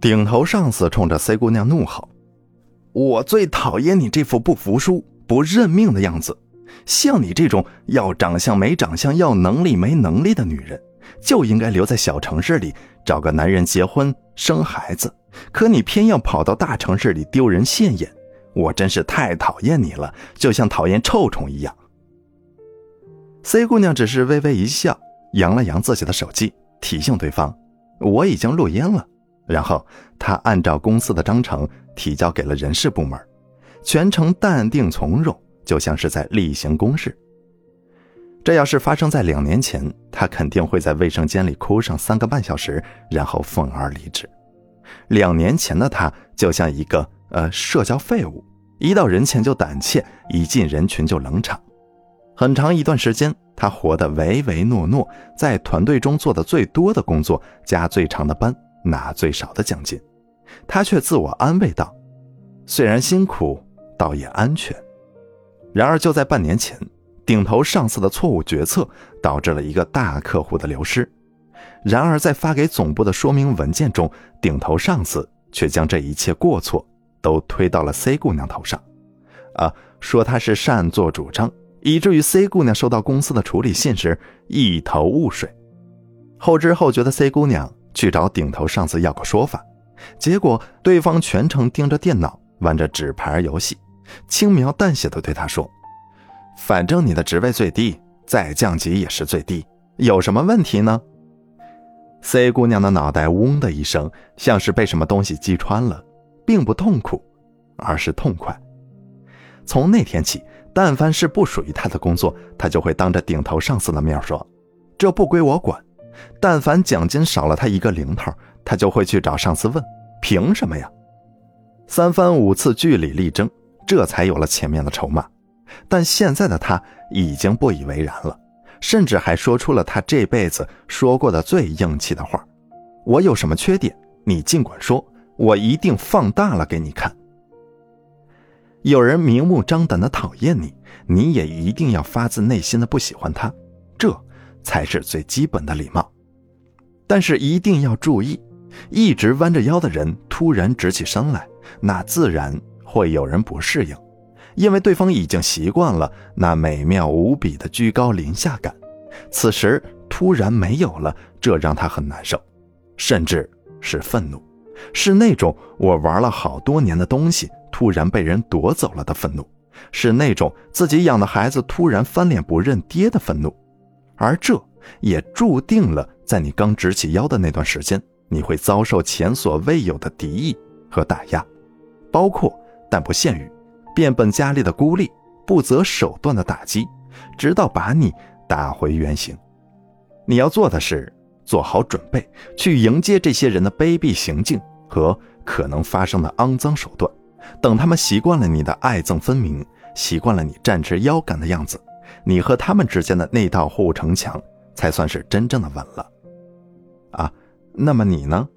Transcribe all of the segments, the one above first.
顶头上司冲着 C 姑娘怒吼：“我最讨厌你这副不服输、不认命的样子。像你这种要长相没长相、要能力没能力的女人，就应该留在小城市里找个男人结婚生孩子。可你偏要跑到大城市里丢人现眼，我真是太讨厌你了，就像讨厌臭虫一样。”C 姑娘只是微微一笑，扬了扬自己的手机，提醒对方：“我已经录音了。”然后他按照公司的章程提交给了人事部门，全程淡定从容，就像是在例行公事。这要是发生在两年前，他肯定会在卫生间里哭上三个半小时，然后愤而离职。两年前的他就像一个呃社交废物，一到人前就胆怯，一进人群就冷场。很长一段时间，他活得唯唯诺诺，在团队中做的最多的工作，加最长的班。拿最少的奖金，他却自我安慰道：“虽然辛苦，倒也安全。”然而，就在半年前，顶头上司的错误决策导致了一个大客户的流失。然而，在发给总部的说明文件中，顶头上司却将这一切过错都推到了 C 姑娘头上，啊，说她是擅作主张，以至于 C 姑娘收到公司的处理信时一头雾水。后知后觉的 C 姑娘。去找顶头上司要个说法，结果对方全程盯着电脑玩着纸牌游戏，轻描淡写的对他说：“反正你的职位最低，再降级也是最低，有什么问题呢？”C 姑娘的脑袋嗡的一声，像是被什么东西击穿了，并不痛苦，而是痛快。从那天起，但凡是不属于他的工作，他就会当着顶头上司的面说：“这不归我管。”但凡奖金少了他一个零头，他就会去找上司问：“凭什么呀？”三番五次据理力争，这才有了前面的筹码。但现在的他已经不以为然了，甚至还说出了他这辈子说过的最硬气的话：“我有什么缺点，你尽管说，我一定放大了给你看。”有人明目张胆的讨厌你，你也一定要发自内心的不喜欢他，这。才是最基本的礼貌，但是一定要注意，一直弯着腰的人突然直起身来，那自然会有人不适应，因为对方已经习惯了那美妙无比的居高临下感，此时突然没有了，这让他很难受，甚至是愤怒，是那种我玩了好多年的东西突然被人夺走了的愤怒，是那种自己养的孩子突然翻脸不认爹的愤怒。而这也注定了，在你刚直起腰的那段时间，你会遭受前所未有的敌意和打压，包括但不限于变本加厉的孤立、不择手段的打击，直到把你打回原形。你要做的是做好准备，去迎接这些人的卑鄙行径和可能发生的肮脏手段。等他们习惯了你的爱憎分明，习惯了你站直腰杆的样子。你和他们之间的那道护城墙才算是真正的稳了，啊，那么你呢？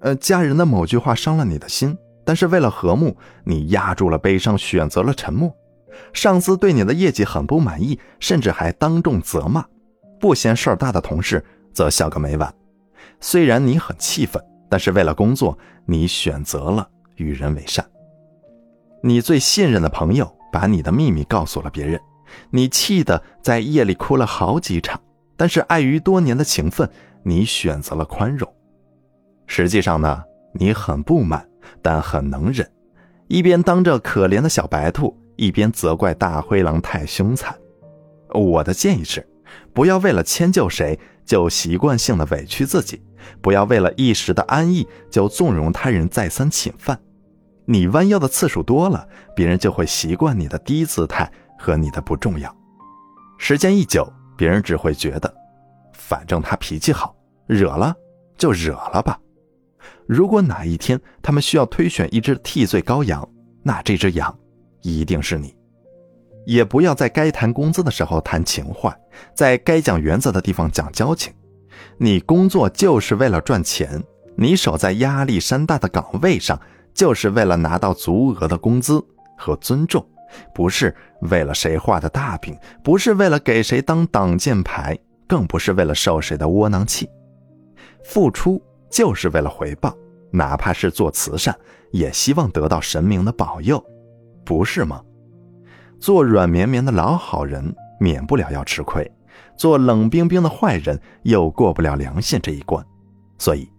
呃，家人的某句话伤了你的心，但是为了和睦，你压住了悲伤，选择了沉默。上司对你的业绩很不满意，甚至还当众责骂，不嫌事儿大的同事则笑个没完。虽然你很气愤，但是为了工作，你选择了与人为善。你最信任的朋友把你的秘密告诉了别人。你气得在夜里哭了好几场，但是碍于多年的情分，你选择了宽容。实际上呢，你很不满，但很能忍，一边当着可怜的小白兔，一边责怪大灰狼太凶残。我的建议是，不要为了迁就谁就习惯性的委屈自己，不要为了一时的安逸就纵容他人再三侵犯。你弯腰的次数多了，别人就会习惯你的低姿态。和你的不重要，时间一久，别人只会觉得，反正他脾气好，惹了就惹了吧。如果哪一天他们需要推选一只替罪羔羊，那这只羊一定是你。也不要在该谈工资的时候谈情怀，在该讲原则的地方讲交情。你工作就是为了赚钱，你守在压力山大的岗位上，就是为了拿到足额的工资和尊重。不是为了谁画的大饼，不是为了给谁当挡箭牌，更不是为了受谁的窝囊气。付出就是为了回报，哪怕是做慈善，也希望得到神明的保佑，不是吗？做软绵绵的老好人，免不了要吃亏；做冷冰冰的坏人，又过不了良心这一关。所以，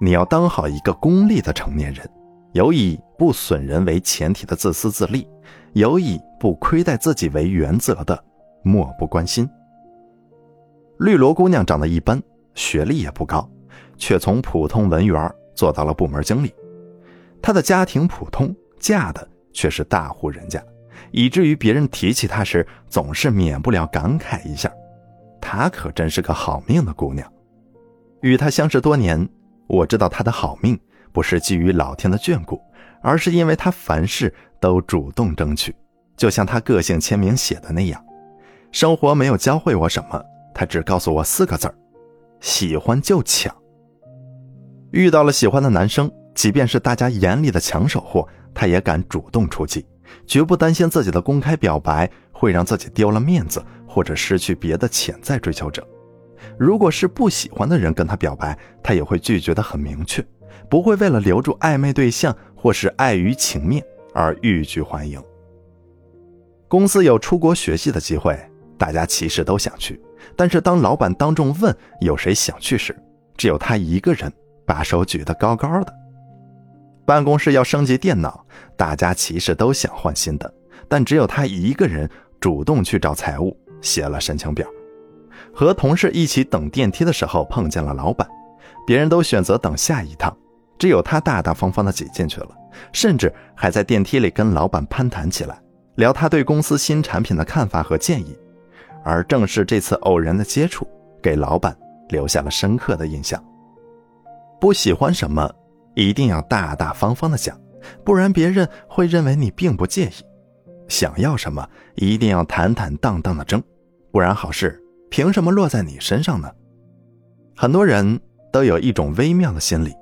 你要当好一个功利的成年人，有以不损人为前提的自私自利，有以不亏待自己为原则的漠不关心。绿萝姑娘长得一般，学历也不高，却从普通文员做到了部门经理。她的家庭普通，嫁的却是大户人家，以至于别人提起她时，总是免不了感慨一下：她可真是个好命的姑娘。与她相识多年，我知道她的好命不是基于老天的眷顾，而是因为他凡事都主动争取，就像他个性签名写的那样：生活没有教会我什么。他只告诉我四个字儿：喜欢就抢。遇到了喜欢的男生，即便是大家眼里的抢手货，他也敢主动出击，绝不担心自己的公开表白会让自己丢了面子，或者失去别的潜在追求者。如果是不喜欢的人跟他表白，他也会拒绝的很明确，不会为了留住暧昧对象或是碍于情面而欲拒还迎。公司有出国学习的机会，大家其实都想去。但是当老板当众问有谁想去时，只有他一个人把手举得高高的。办公室要升级电脑，大家其实都想换新的，但只有他一个人主动去找财务写了申请表。和同事一起等电梯的时候碰见了老板，别人都选择等下一趟，只有他大大方方地挤进去了，甚至还在电梯里跟老板攀谈起来，聊他对公司新产品的看法和建议。而正是这次偶然的接触，给老板留下了深刻的印象。不喜欢什么，一定要大大方方的讲，不然别人会认为你并不介意；想要什么，一定要坦坦荡荡的争，不然好事凭什么落在你身上呢？很多人都有一种微妙的心理，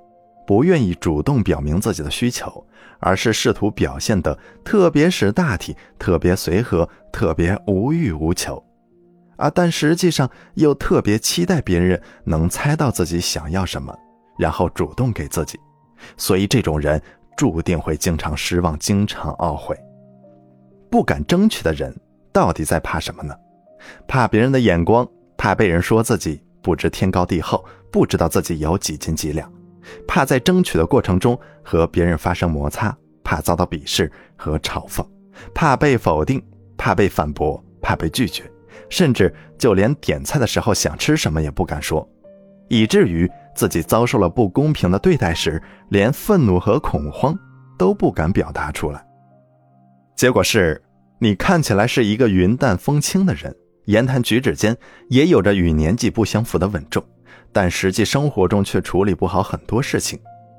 不愿意主动表明自己的需求，而是试图表现得特别识大体、特别随和、特别无欲无求。啊，但实际上又特别期待别人能猜到自己想要什么，然后主动给自己，所以这种人注定会经常失望，经常懊悔。不敢争取的人到底在怕什么呢？怕别人的眼光，怕被人说自己不知天高地厚，不知道自己有几斤几两，怕在争取的过程中和别人发生摩擦，怕遭到鄙视和嘲讽，怕被否定，怕被反驳，怕被拒绝。甚至就连点菜的时候想吃什么也不敢说，以至于自己遭受了不公平的对待时，连愤怒和恐慌都不敢表达出来。结果是，你看起来是一个云淡风轻的人，言谈举止间也有着与年纪不相符的稳重，但实际生活中却处理不好很多事情，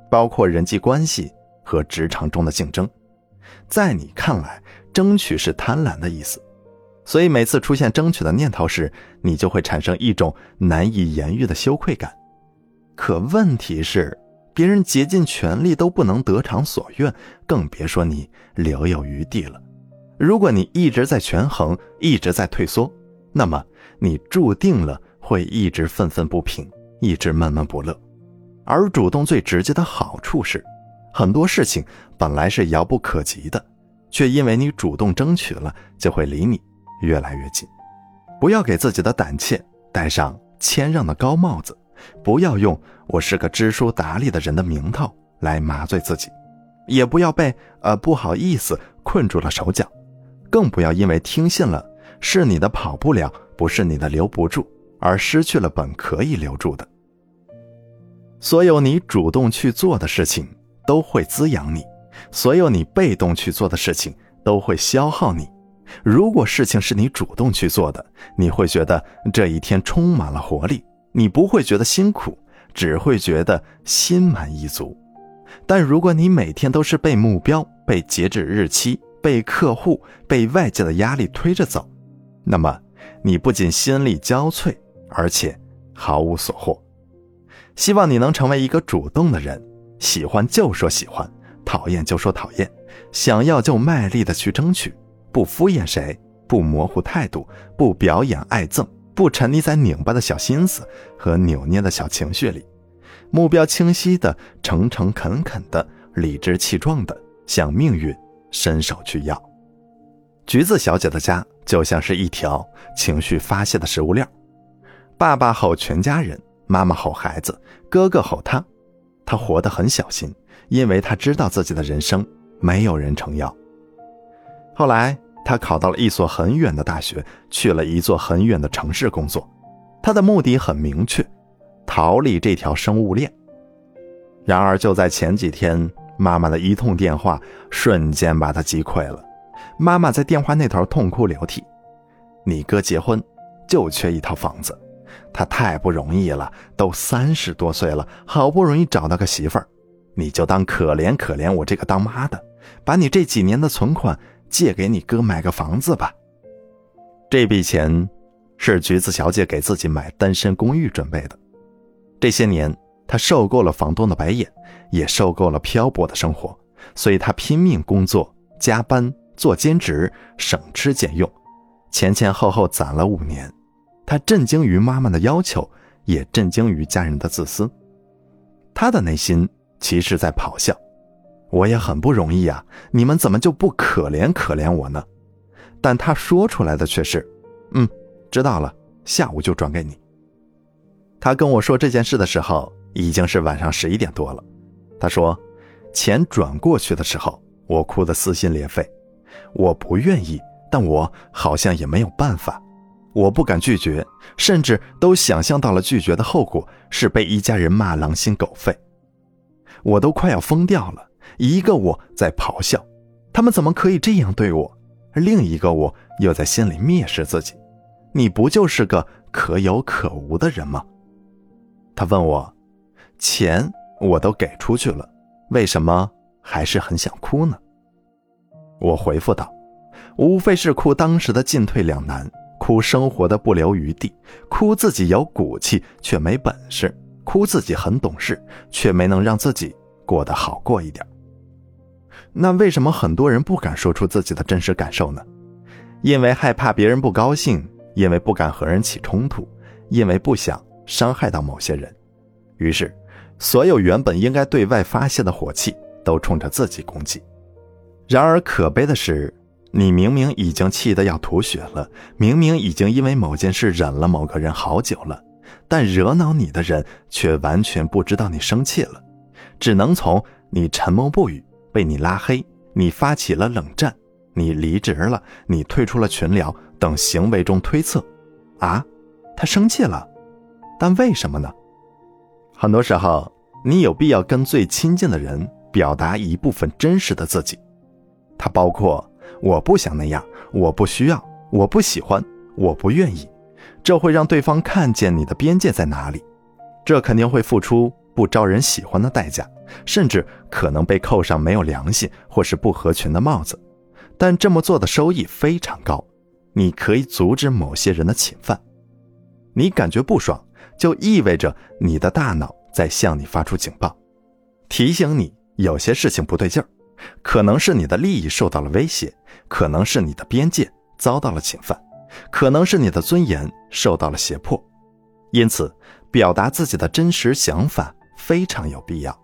包括人际关系和职场中的竞争。在你看来，争取是贪婪的意思。所以每次出现争取的念头时，你就会产生一种难以言喻的羞愧感。可问题是，别人竭尽全力都不能得偿所愿，更别说你留有余地了。如果你一直在权衡，一直在退缩，那么你注定了会一直愤愤不平，一直闷闷不乐。而主动最直接的好处是，很多事情本来是遥不可及的，却因为你主动争取了，就会离你。越来越近，不要给自己的胆怯戴上谦让的高帽子，不要用“我是个知书达理的人”的名头来麻醉自己，也不要被“呃不好意思”困住了手脚，更不要因为听信了“是你的跑不了，不是你的留不住”而失去了本可以留住的。所有你主动去做的事情都会滋养你，所有你被动去做的事情都会消耗你。如果事情是你主动去做的，你会觉得这一天充满了活力，你不会觉得辛苦，只会觉得心满意足。但如果你每天都是被目标、被截止日期、被客户、被外界的压力推着走，那么你不仅心力交瘁，而且毫无所获。希望你能成为一个主动的人，喜欢就说喜欢，讨厌就说讨厌，想要就卖力的去争取。不敷衍谁，不模糊态度，不表演爱憎，不沉溺在拧巴的小心思和扭捏的小情绪里，目标清晰的、诚诚恳恳的、理直气壮的向命运伸手去要。橘子小姐的家就像是一条情绪发泄的食物链，爸爸吼全家人，妈妈吼孩子，哥哥吼他，他活得很小心，因为他知道自己的人生没有人撑腰。后来，他考到了一所很远的大学，去了一座很远的城市工作。他的目的很明确，逃离这条生物链。然而，就在前几天，妈妈的一通电话瞬间把他击溃了。妈妈在电话那头痛哭流涕：“你哥结婚，就缺一套房子，他太不容易了，都三十多岁了，好不容易找到个媳妇儿，你就当可怜可怜我这个当妈的，把你这几年的存款借给你哥买个房子吧。”这笔钱是橘子小姐给自己买单身公寓准备的。这些年，她受够了房东的白眼，也受够了漂泊的生活，所以她拼命工作，加班。做兼职，省吃俭用，前前后后攒了五年。他震惊于妈妈的要求，也震惊于家人的自私。他的内心其实在咆哮：“我也很不容易呀，你们怎么就不可怜可怜我呢？”但他说出来的却是：“嗯，知道了，下午就转给你。”他跟我说这件事的时候，已经是晚上十一点多了。他说：“钱转过去的时候，我哭得撕心裂肺。”我不愿意，但我好像也没有办法。我不敢拒绝，甚至都想象到了拒绝的后果是被一家人骂狼心狗肺。我都快要疯掉了。一个我在咆哮，他们怎么可以这样对我？另一个我又在心里蔑视自己。你不就是个可有可无的人吗？他问我，钱我都给出去了，为什么还是很想哭呢？我回复道：“无非是哭当时的进退两难，哭生活的不留余地，哭自己有骨气却没本事，哭自己很懂事却没能让自己过得好过一点。那为什么很多人不敢说出自己的真实感受呢？因为害怕别人不高兴，因为不敢和人起冲突，因为不想伤害到某些人。于是，所有原本应该对外发泄的火气都冲着自己攻击。”然而可悲的是，你明明已经气得要吐血了，明明已经因为某件事忍了某个人好久了，但惹恼你的人却完全不知道你生气了，只能从你沉默不语、被你拉黑、你发起了冷战、你离职了、你退出了群聊等行为中推测，啊，他生气了，但为什么呢？很多时候，你有必要跟最亲近的人表达一部分真实的自己。它包括我不想那样，我不需要，我不喜欢，我不愿意。这会让对方看见你的边界在哪里，这肯定会付出不招人喜欢的代价，甚至可能被扣上没有良心或是不合群的帽子。但这么做的收益非常高，你可以阻止某些人的侵犯。你感觉不爽，就意味着你的大脑在向你发出警报，提醒你有些事情不对劲儿。可能是你的利益受到了威胁，可能是你的边界遭到了侵犯，可能是你的尊严受到了胁迫，因此，表达自己的真实想法非常有必要。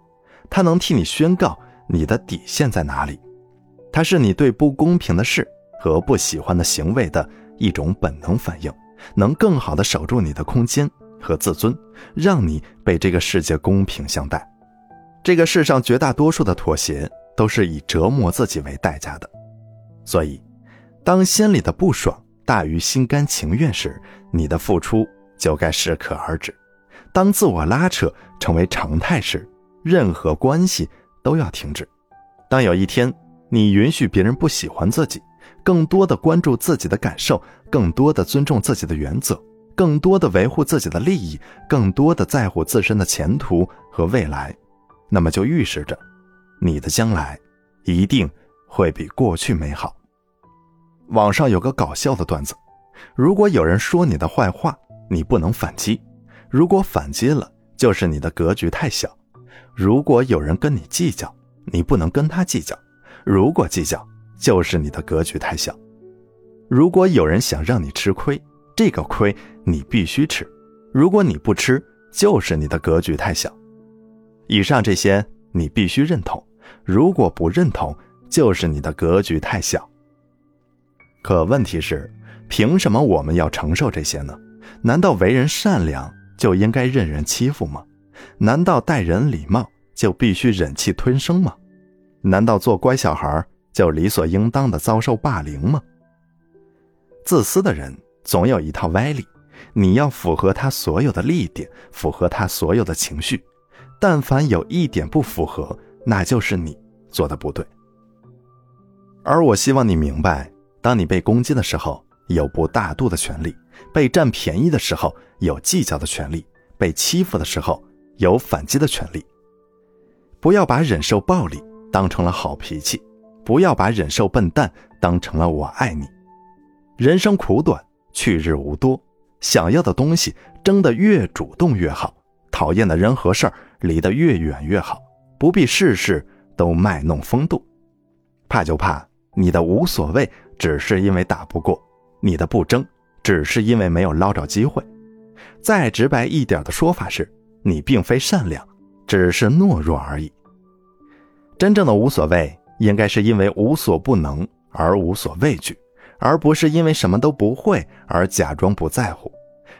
它能替你宣告你的底线在哪里，它是你对不公平的事和不喜欢的行为的一种本能反应，能更好的守住你的空间和自尊，让你被这个世界公平相待。这个世上绝大多数的妥协。都是以折磨自己为代价的，所以，当心里的不爽大于心甘情愿时，你的付出就该适可而止；当自我拉扯成为常态时，任何关系都要停止；当有一天你允许别人不喜欢自己，更多的关注自己的感受，更多的尊重自己的原则，更多的维护自己的利益，更多的在乎自身的前途和未来，那么就预示着。你的将来一定会比过去美好。网上有个搞笑的段子：如果有人说你的坏话，你不能反击；如果反击了，就是你的格局太小；如果有人跟你计较，你不能跟他计较；如果计较，就是你的格局太小；如果有人想让你吃亏，这个亏你必须吃；如果你不吃，就是你的格局太小。以上这些你必须认同，如果不认同，就是你的格局太小。可问题是，凭什么我们要承受这些呢？难道为人善良就应该任人欺负吗？难道待人礼貌就必须忍气吞声吗？难道做乖小孩就理所应当的遭受霸凌吗？自私的人总有一套歪理，你要符合他所有的利益点，符合他所有的情绪，但凡有一点不符合，那就是你做的不对。而我希望你明白，当你被攻击的时候，有不大度的权利；被占便宜的时候，有计较的权利；被欺负的时候，有反击的权利。不要把忍受暴力当成了好脾气，不要把忍受笨蛋当成了我爱你。人生苦短，去日无多，想要的东西争得越主动越好，讨厌的人和事儿离得越远越好，不必事事都卖弄风度。怕就怕你的无所谓，只是因为打不过；你的不争，只是因为没有捞着机会。再直白一点的说法是，你并非善良，只是懦弱而已。真正的无所谓，应该是因为无所不能而无所畏惧。而不是因为什么都不会而假装不在乎，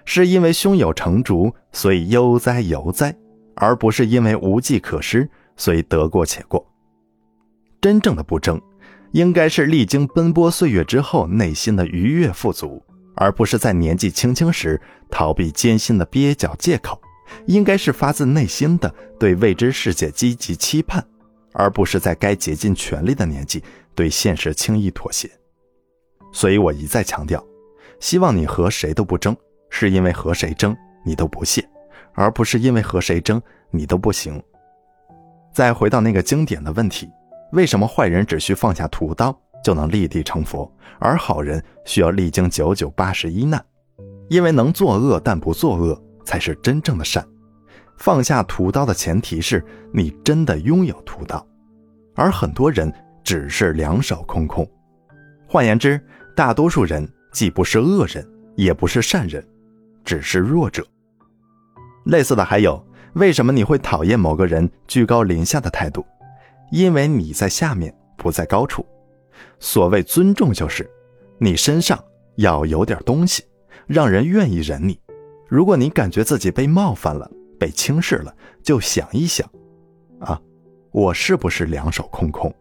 是因为胸有成竹，所以悠哉悠哉，而不是因为无计可施，所以得过且过。真正的不争，应该是历经奔波岁月之后内心的愉悦富足，而不是在年纪轻轻时逃避艰辛的蹩脚借口。应该是发自内心的对未知世界积极期盼，而不是在该竭尽全力的年纪对现实轻易妥协。所以我一再强调，希望你和谁都不争，是因为和谁争你都不屑，而不是因为和谁争你都不行。再回到那个经典的问题：为什么坏人只需放下屠刀就能立地成佛，而好人需要历经九九八十一难？因为能作恶但不作恶才是真正的善。放下屠刀的前提是你真的拥有屠刀，而很多人只是两手空空。换言之，大多数人既不是恶人，也不是善人，只是弱者。类似的还有，为什么你会讨厌某个人居高临下的态度？因为你在下面，不在高处。所谓尊重，就是你身上要有点东西，让人愿意忍你。如果你感觉自己被冒犯了，被轻视了，就想一想，啊，我是不是两手空空？